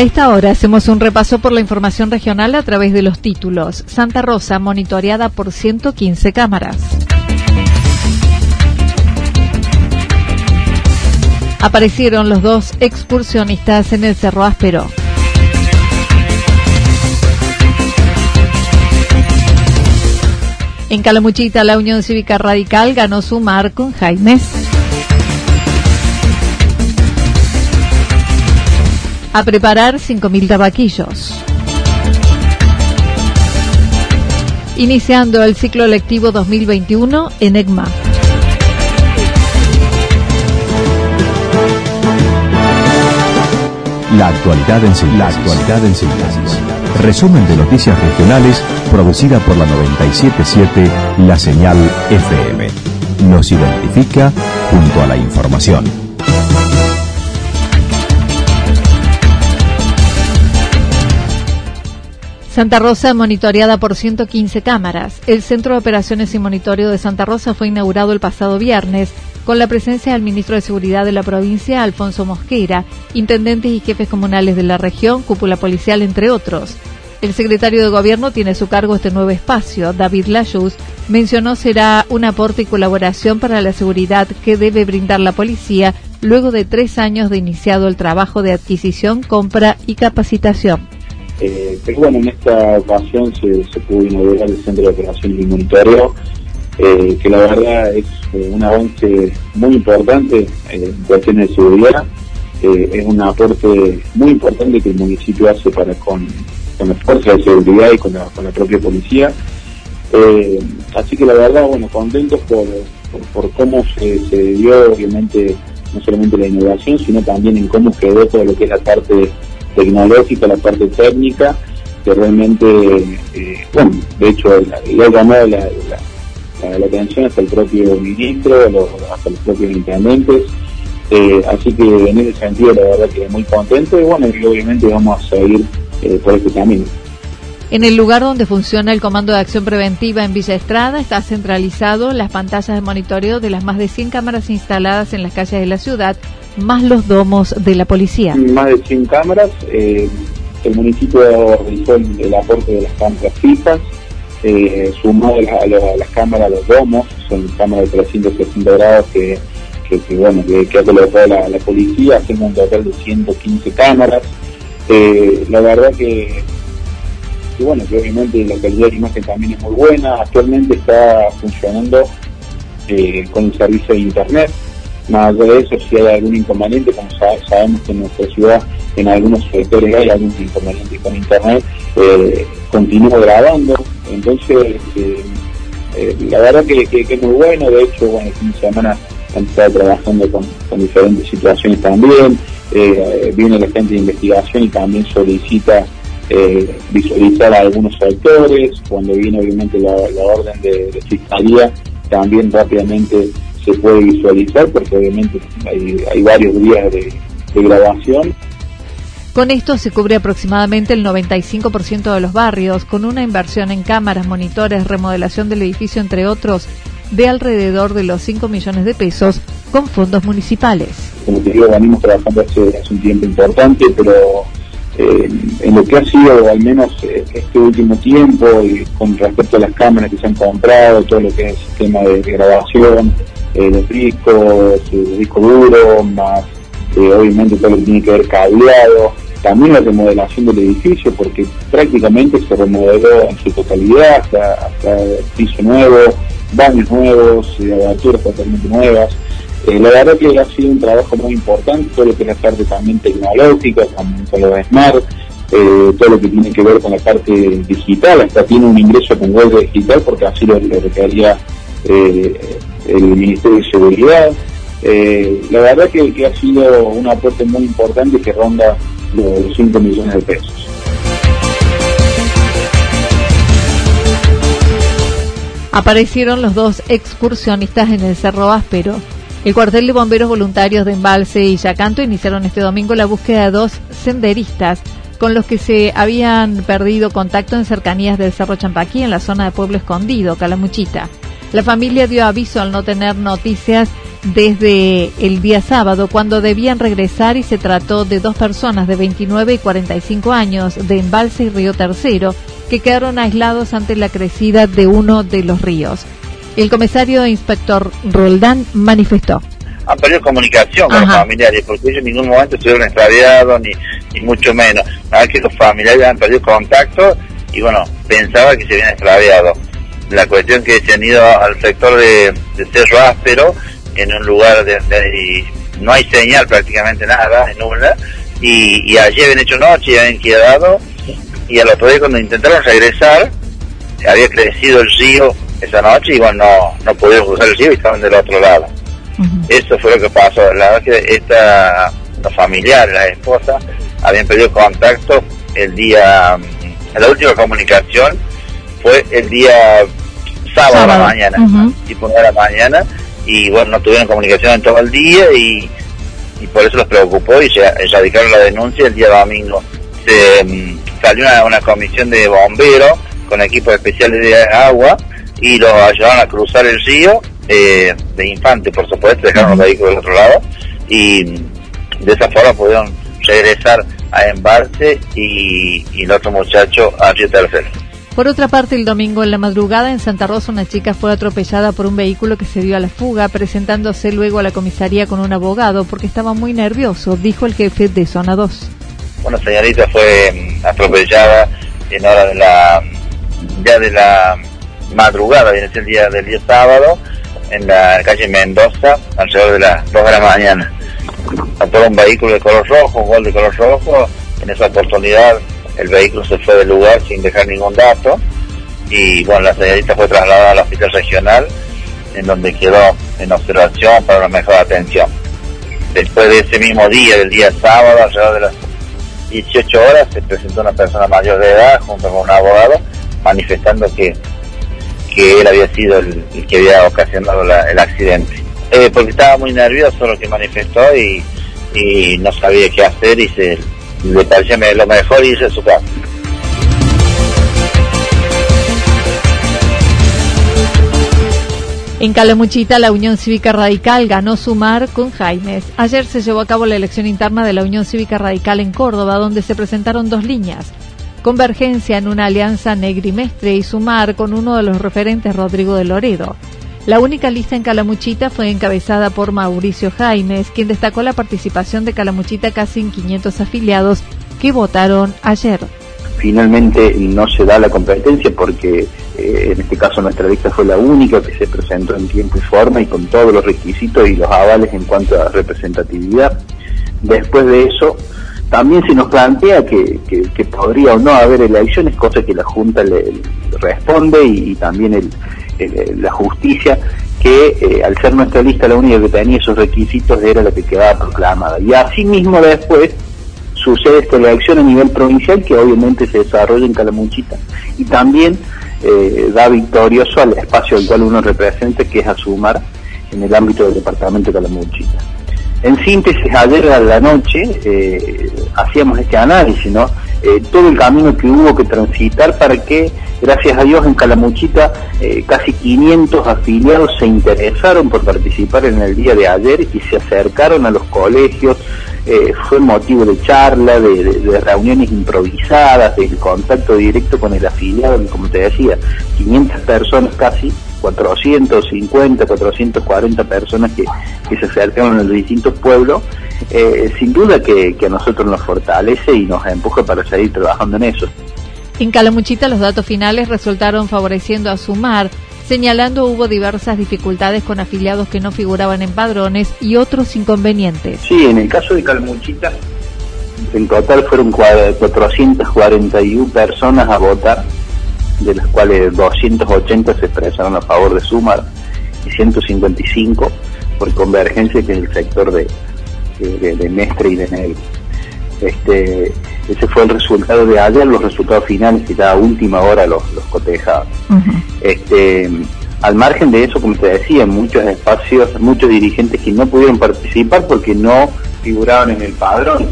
A esta hora hacemos un repaso por la información regional a través de los títulos. Santa Rosa monitoreada por 115 cámaras. Aparecieron los dos excursionistas en el Cerro Áspero. En Calamuchita, la Unión Cívica Radical ganó su mar con Jaimes. A preparar 5.000 tabaquillos. Iniciando el ciclo lectivo 2021 en EGMA. La actualidad en síntesis. La actualidad en síntesis. Resumen de noticias regionales producida por la 977 La Señal FM. Nos identifica junto a la información. Santa Rosa monitoreada por 115 cámaras. El Centro de Operaciones y Monitoreo de Santa Rosa fue inaugurado el pasado viernes con la presencia del ministro de Seguridad de la provincia, Alfonso Mosquera, intendentes y jefes comunales de la región, cúpula policial, entre otros. El secretario de Gobierno tiene a su cargo este nuevo espacio. David Lajus mencionó será un aporte y colaboración para la seguridad que debe brindar la policía luego de tres años de iniciado el trabajo de adquisición, compra y capacitación. Eh, pero bueno, en esta ocasión se, pudo inaugurar el Centro de Operaciones y Monitoreo, eh, que la verdad es eh, un avance muy importante en cuestiones de seguridad. es un aporte muy importante que el municipio hace para con, con las fuerzas de seguridad y con la, propia policía. así que la verdad, bueno, contentos por, por, cómo se, se, dio, obviamente, no solamente la inauguración, sino también en cómo quedó todo lo que es la parte tecnológica, la parte técnica, que realmente, eh, de hecho, le ha llamado la, atención hasta el propio ministro, hasta los propios intendentes. Eh, así que en ese sentido, la verdad que muy contento y bueno, y obviamente vamos a seguir eh, por este camino. En el lugar donde funciona el Comando de Acción Preventiva en Villa Estrada está centralizado las pantallas de monitoreo de las más de 100 cámaras instaladas en las calles de la ciudad, más los domos de la policía. Más de 100 cámaras. Eh, el municipio realizó el, aporte de las cámaras fijas, eh, sumado a, las cámaras, los domos, son cámaras de 360 grados que, bueno, que, ha colocado la, la policía, hacemos un total de 115 cámaras. Eh, la verdad que y bueno, que obviamente la calidad de imagen también es muy buena. Actualmente está funcionando eh, con el servicio de Internet. Más allá de eso, si hay algún inconveniente, como sabemos que en nuestra ciudad en algunos sectores hay algún inconveniente con Internet, eh, grabando. Entonces, eh, la verdad que, es muy bueno. De hecho, bueno, el fin de semana han estado trabajando con, diferentes situaciones también. viene la gente de investigación y también solicita eh, visualizar a algunos sectores, cuando viene obviamente la, orden de, fiscalía, también rápidamente se puede visualizar porque obviamente hay, varios días de, grabación. Con esto se cubre aproximadamente el 95% de los barrios, con una inversión en cámaras, monitores, remodelación del edificio, entre otros, de alrededor de los 5 millones de pesos con fondos municipales. Como te digo, venimos trabajando hace, hace un tiempo importante, pero eh, en lo que ha sido al menos eh, este último tiempo y con respecto a las cámaras que se han comprado, todo lo que es el sistema de, grabación, eh, los discos, el disco duro, más obviamente todo lo que tiene que ver cableado, también la remodelación del edificio, porque prácticamente se remodeló en su totalidad, hasta, hasta piso nuevo, baños nuevos, aberturas totalmente nuevas. Eh, la verdad que ha sido un trabajo muy importante, todo lo que es la parte también tecnológica, con, con los smart, eh, todo lo que tiene que ver con la parte digital, hasta tiene un ingreso con web digital porque así lo, requería eh, el Ministerio de Seguridad. la verdad que, que, ha sido un aporte muy importante que ronda los 5 millones de pesos. Aparecieron los dos excursionistas en el Cerro Áspero. El cuartel de bomberos voluntarios de Embalse y Yacanto iniciaron este domingo la búsqueda de dos senderistas con los que se habían perdido contacto en cercanías del Cerro Champaquí en la zona de Pueblo Escondido, Calamuchita. La familia dio aviso al no tener noticias desde el día sábado, cuando debían regresar y se trató de dos personas de 29 y 45 años de Embalse y Río Tercero, que quedaron aislados ante la crecida de uno de los ríos. El comisario inspector Roldán manifestó. Han perdido comunicación con los familiares, porque ellos en ningún momento estuvieron extraviados, ni, ni mucho menos. Nada que los familiares han perdido contacto y bueno, pensaba que se habían extraviado. La cuestión que se han ido al sector de, Cerro Áspero, en un lugar donde no hay señal prácticamente nada, en nula, y, y allí habían hecho noche y habían quedado, y al otro día cuando intentaron regresar, había crecido el río esa noche y bueno, no, no pudieron cruzar el río y estaban del otro lado. Eso fue lo que pasó. La verdad que esta, los familiares, la esposa, habían perdido contacto el día, la última comunicación fue el día sábado, a la mañana, tipo de la mañana, y bueno, no tuvieron comunicación en todo el día y, y por eso los preocupó y se radicaron la denuncia el día domingo. Se mm, salió una, una comisión de bomberos con equipos especiales de agua y los ayudaron a cruzar el río eh, de infante, por supuesto, dejaron los vehículos del otro lado y de esa forma pudieron regresar a Embarce y, y el otro muchacho a Río Tercero. Por otra parte, el domingo en la madrugada en Santa Rosa una chica fue atropellada por un vehículo que se dio a la fuga, presentándose luego a la comisaría con un abogado porque estaba muy nervioso, dijo el jefe de Zona 2. Una señorita fue mm, atropellada en hora de la ya de la madrugada, viene el día del día sábado, en la calle Mendoza, alrededor de las 2 de la mañana. Por un vehículo de color rojo, un gol de color rojo, en esa oportunidad el vehículo se fue del lugar sin dejar ningún dato y bueno, la señorita fue trasladada al hospital regional en donde quedó en observación para una mejor atención. Después de ese mismo día, del día sábado, alrededor de las 18 horas, se presentó una persona mayor de edad junto con un abogado manifestando que que él había sido el, que había ocasionado el accidente. Eh, porque estaba muy nervioso lo que manifestó y, no sabía qué hacer y se le parecía lo mejor irse a su casa. En Calamuchita, la Unión Cívica Radical ganó Sumar con Jaimes. Ayer se llevó a cabo la elección interna de la Unión Cívica Radical en Córdoba, donde se presentaron dos líneas. Convergencia en una alianza negrimestre y sumar con uno de los referentes Rodrigo de Loredo. La única lista en Calamuchita fue encabezada por Mauricio Jaimes, quien destacó la participación de Calamuchita casi en 500 afiliados que votaron ayer. Finalmente no se da la competencia porque eh, en este caso nuestra lista fue la única que se presentó en tiempo y forma y con todos los requisitos y los avales en cuanto a representatividad. Después de eso, también se nos plantea que, podría o no haber elecciones, cosa que la Junta le, responde y, también la justicia, que eh, al ser nuestra lista la única que tenía esos requisitos era la que quedaba proclamada. Y así mismo después sucede esta elección a nivel provincial que obviamente se desarrolla en Calamuchita y también eh, da victorioso al espacio al cual uno representa, que es Asumar en el ámbito del departamento de Calamuchita. En síntesis, ayer a la noche eh, hacíamos este análisis, ¿no? Eh, todo el camino que hubo que transitar para que, gracias a Dios, en Calamuchita eh, casi 500 afiliados se interesaron por participar en el día de ayer y se acercaron a los colegios. fue motivo de charla, de, reuniones improvisadas, del contacto directo con el afiliado, como te decía, 500 personas casi 450, 440 personas que, se acercaron a los distintos pueblos, eh, sin duda que, a nosotros nos fortalece y nos empuja para seguir trabajando en eso. En Calamuchita los datos finales resultaron favoreciendo a Sumar, señalando hubo diversas dificultades con afiliados que no figuraban en padrones y otros inconvenientes. Sí, en el caso de Calamuchita, en total fueron 441 personas a votar de las cuales 280 se expresaron a favor de Sumar y 155 por convergencia, que es el sector de, de, Mestre y de Negro. Este, ese fue el resultado de ayer, los resultados finales que ya a última hora los, los cotejaban. este, al margen de eso, como te decía, muchos espacios, muchos dirigentes que no pudieron participar porque no figuraban en el padrón,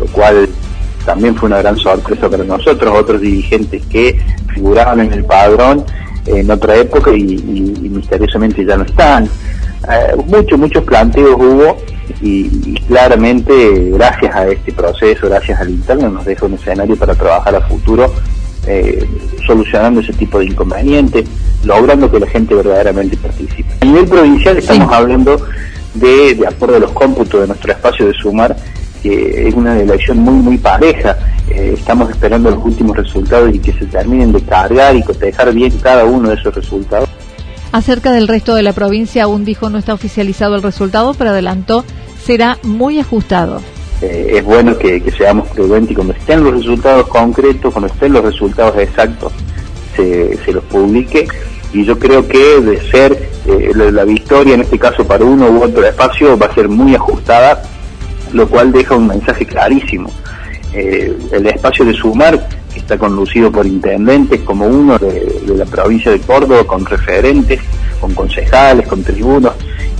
lo cual también fue una gran sorpresa para nosotros, otros dirigentes que figuraban en el padrón en otra época y, misteriosamente ya no están. Eh, muchos, muchos planteos hubo y, claramente gracias a este proceso, gracias al interno, nos deja un escenario para trabajar a futuro eh, solucionando ese tipo de inconvenientes, logrando que la gente verdaderamente participe. A nivel provincial estamos hablando de, de acuerdo a los cómputos de nuestro espacio de sumar, que es una elección muy, muy pareja. Eh, estamos esperando los últimos resultados y que se terminen de cargar y cotejar bien cada uno de esos resultados. Acerca del resto de la provincia, aún dijo no está oficializado el resultado, pero adelantó será muy ajustado. Eh, es bueno que, seamos prudentes y cuando estén los resultados concretos, cuando estén los resultados exactos, se, los publique. Y yo creo que de ser eh, la victoria, en este caso para uno u otro espacio, va a ser muy ajustada lo cual deja un mensaje clarísimo. Eh, el espacio de Sumar, que está conducido por intendentes como uno de, la provincia de Córdoba, con referentes, con concejales, con tribunos,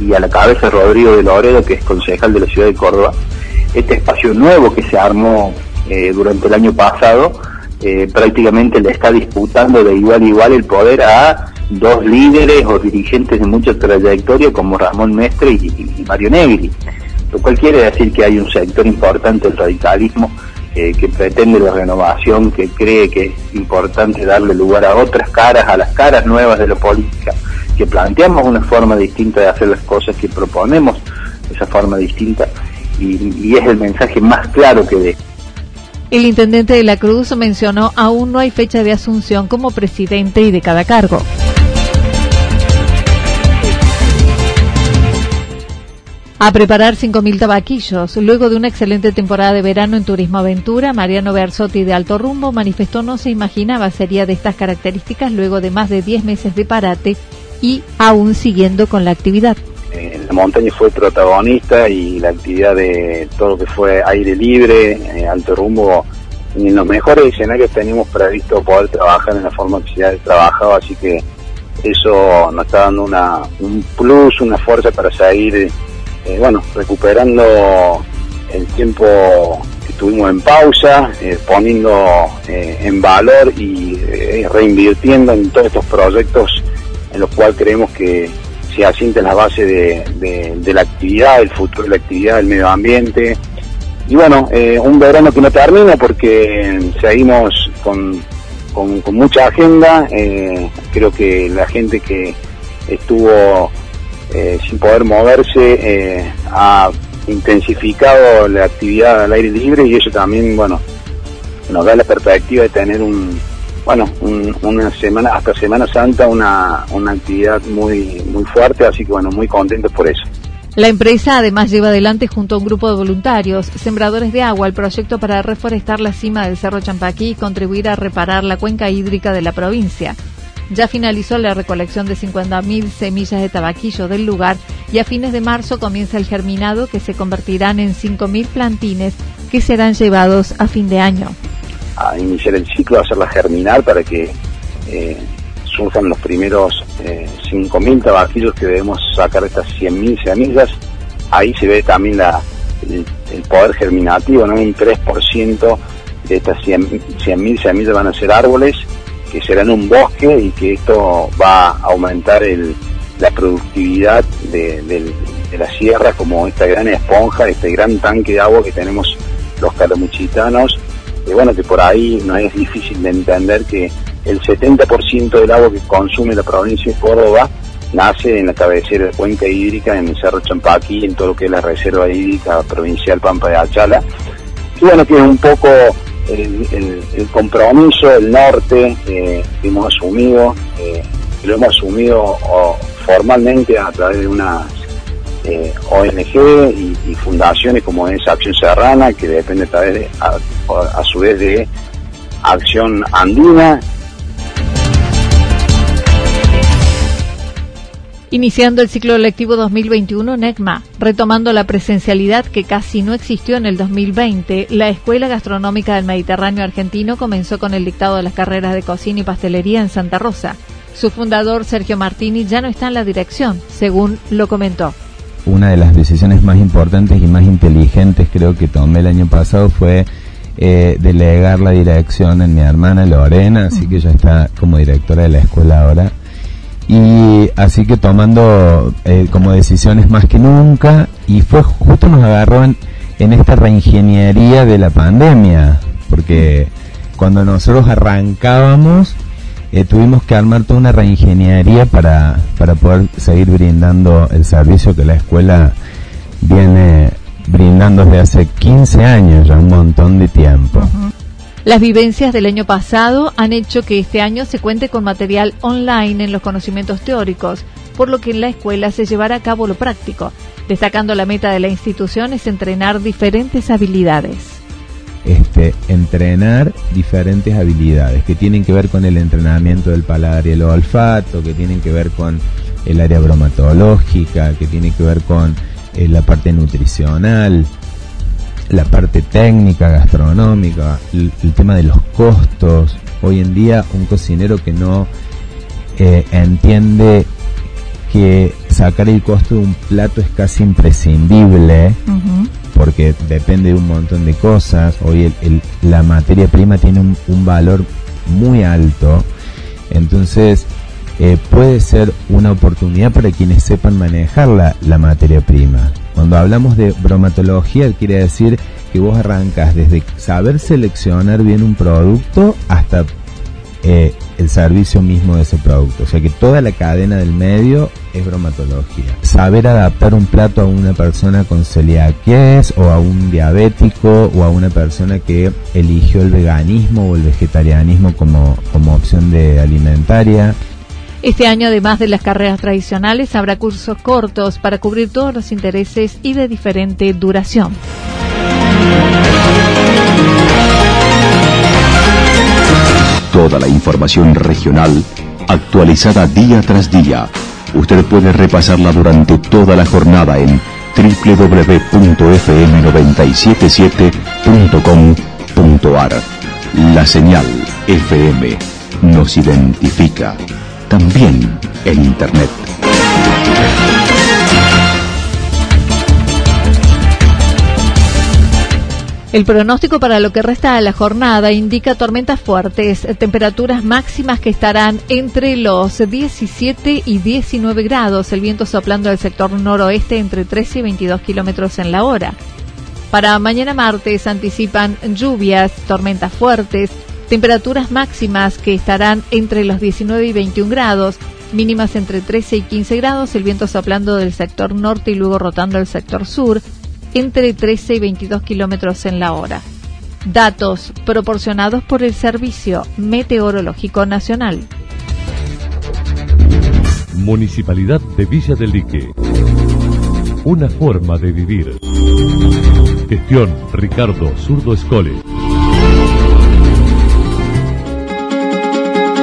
y a la cabeza Rodrigo de Loredo, que es concejal de la ciudad de Córdoba. Este espacio nuevo que se armó eh, durante el año pasado, eh, prácticamente le está disputando de igual a igual el poder a dos líderes o dirigentes de mucha trayectoria como Ramón Mestre y Mario Negri lo cual quiere decir que hay un sector importante del radicalismo que pretende la renovación, que cree que es importante darle lugar a otras caras, a las caras nuevas de la política, que planteamos una forma distinta de hacer las cosas, que proponemos esa forma distinta y, y es el mensaje más claro que de. El intendente de la Cruz mencionó aún no hay fecha de asunción como presidente y de cada cargo. A preparar 5.000 tabaquillos. Luego de una excelente temporada de verano en Turismo Aventura, Mariano Berzotti de Alto Rumbo manifestó no se imaginaba sería de estas características luego de más de 10 meses de parate y aún siguiendo con la actividad. Eh, la montaña fue protagonista y la actividad de todo lo que fue aire libre, eh, Alto Rumbo, en los mejores escenarios teníamos previsto poder trabajar en la forma que se ha trabajado, así que eso nos está dando una, un plus, una fuerza para seguir eh, bueno, recuperando el tiempo que tuvimos en pausa, eh, poniendo eh, en valor y reinvirtiendo en todos estos proyectos en los cuales creemos que se asienten las bases de, la actividad, el futuro de la actividad, del medio ambiente. Y bueno, un verano que no termina porque seguimos con mucha agenda. creo que la gente que estuvo eh, sin poder moverse, eh, ha intensificado la actividad al aire libre y eso también, bueno, nos da la perspectiva de tener un, bueno, una semana, hasta Semana Santa, una, una actividad muy, muy fuerte, así que bueno, muy contentos por eso. La empresa además lleva adelante junto a un grupo de voluntarios, sembradores de agua, el proyecto para reforestar la cima del Cerro Champaquí y contribuir a reparar la cuenca hídrica de la provincia ya finalizó la recolección de 50.000 semillas de tabaquillo del lugar y a fines de marzo comienza el germinado que se convertirán en 5.000 plantines que serán llevados a fin de año. A iniciar el ciclo, a hacerla germinar para que eh, surjan los primeros eh, 5.000 tabaquillos que debemos sacar de estas 100.000 semillas ahí se ve también el, poder germinativo, ¿no? Un 3% de estas 100.000 semillas van a ser árboles que serán un bosque y que esto va a aumentar el, la productividad de, la sierra como esta gran esponja, este gran tanque de agua que tenemos los calamuchitanos. Y bueno, que por ahí no es difícil de entender que el 70% del agua que consume la provincia de Córdoba nace en la cabecera de cuenca hídrica, en el Cerro Champaquí, en todo lo que es la reserva hídrica provincial Pampa de Achala. Y bueno, que es un poco el, compromiso del norte eh, que hemos asumido, lo hemos asumido formalmente a través de unas eh, ONG y, fundaciones como es Acción Serrana, que depende a, a su vez de Acción Andina Iniciando el ciclo lectivo 2021, NECMA, retomando la presencialidad que casi no existió en el 2020, la Escuela Gastronómica del Mediterráneo Argentino comenzó con el dictado de las carreras de cocina y pastelería en Santa Rosa. Su fundador, Sergio Martini, ya no está en la dirección, según lo comentó. Una de las decisiones más importantes y más inteligentes creo que tomé el año pasado fue eh, delegar la dirección en mi hermana Lorena, así que ella está como directora de la escuela ahora y así que tomando eh, como decisiones más que nunca y fue justo nos agarró en, esta reingeniería de la pandemia porque cuando nosotros arrancábamos eh, tuvimos que armar toda una reingeniería para, para poder seguir brindando el servicio que la escuela viene brindando desde hace 15 años, ya un montón de tiempo. Las vivencias del año pasado han hecho que este año se cuente con material online en los conocimientos teóricos, por lo que en la escuela se llevará a cabo lo práctico, destacando la meta de la institución es entrenar diferentes habilidades. Este, entrenar diferentes habilidades que tienen que ver con el entrenamiento del paladar y el olfato, que tienen que ver con el área bromatológica, que tiene que ver con eh, la parte nutricional, la parte técnica, gastronómica, el, tema de los costos. Hoy en día un cocinero que no eh, entiende que sacar el costo de un plato es casi imprescindible porque depende de un montón de cosas. Hoy la materia prima tiene un, valor muy alto. Entonces eh, puede ser una oportunidad para quienes sepan manejar la, la materia prima. Cuando hablamos de bromatología, quiere decir que vos arrancas desde saber seleccionar bien un producto hasta eh, el servicio mismo de ese producto. O sea que toda la cadena del medio es bromatología. Saber adaptar un plato a una persona con celiaquies o a un diabético o a una persona que eligió el veganismo o el vegetarianismo como, como opción de alimentaria. Este año, además de las carreras tradicionales, habrá cursos cortos para cubrir todos los intereses y de diferente duración. Toda la información regional actualizada día tras día. Usted puede repasarla durante toda la jornada en www.fm977.com.ar. La señal FM nos identifica también en Internet. El pronóstico para lo que resta de la jornada indica tormentas fuertes, temperaturas máximas que estarán entre los 17 y 19 grados, el viento soplando del sector noroeste entre 13 y 22 kilómetros en la hora. Para mañana martes anticipan lluvias, tormentas fuertes, Temperaturas máximas que estarán entre los 19 y 21 grados, mínimas entre 13 y 15 grados, el viento soplando del sector norte y luego rotando al sector sur, entre 13 y 22 kilómetros en la hora. Datos proporcionados por el Servicio Meteorológico Nacional. Municipalidad de Villa del Lique. Una forma de vivir. Gestión Ricardo Zurdo Escole.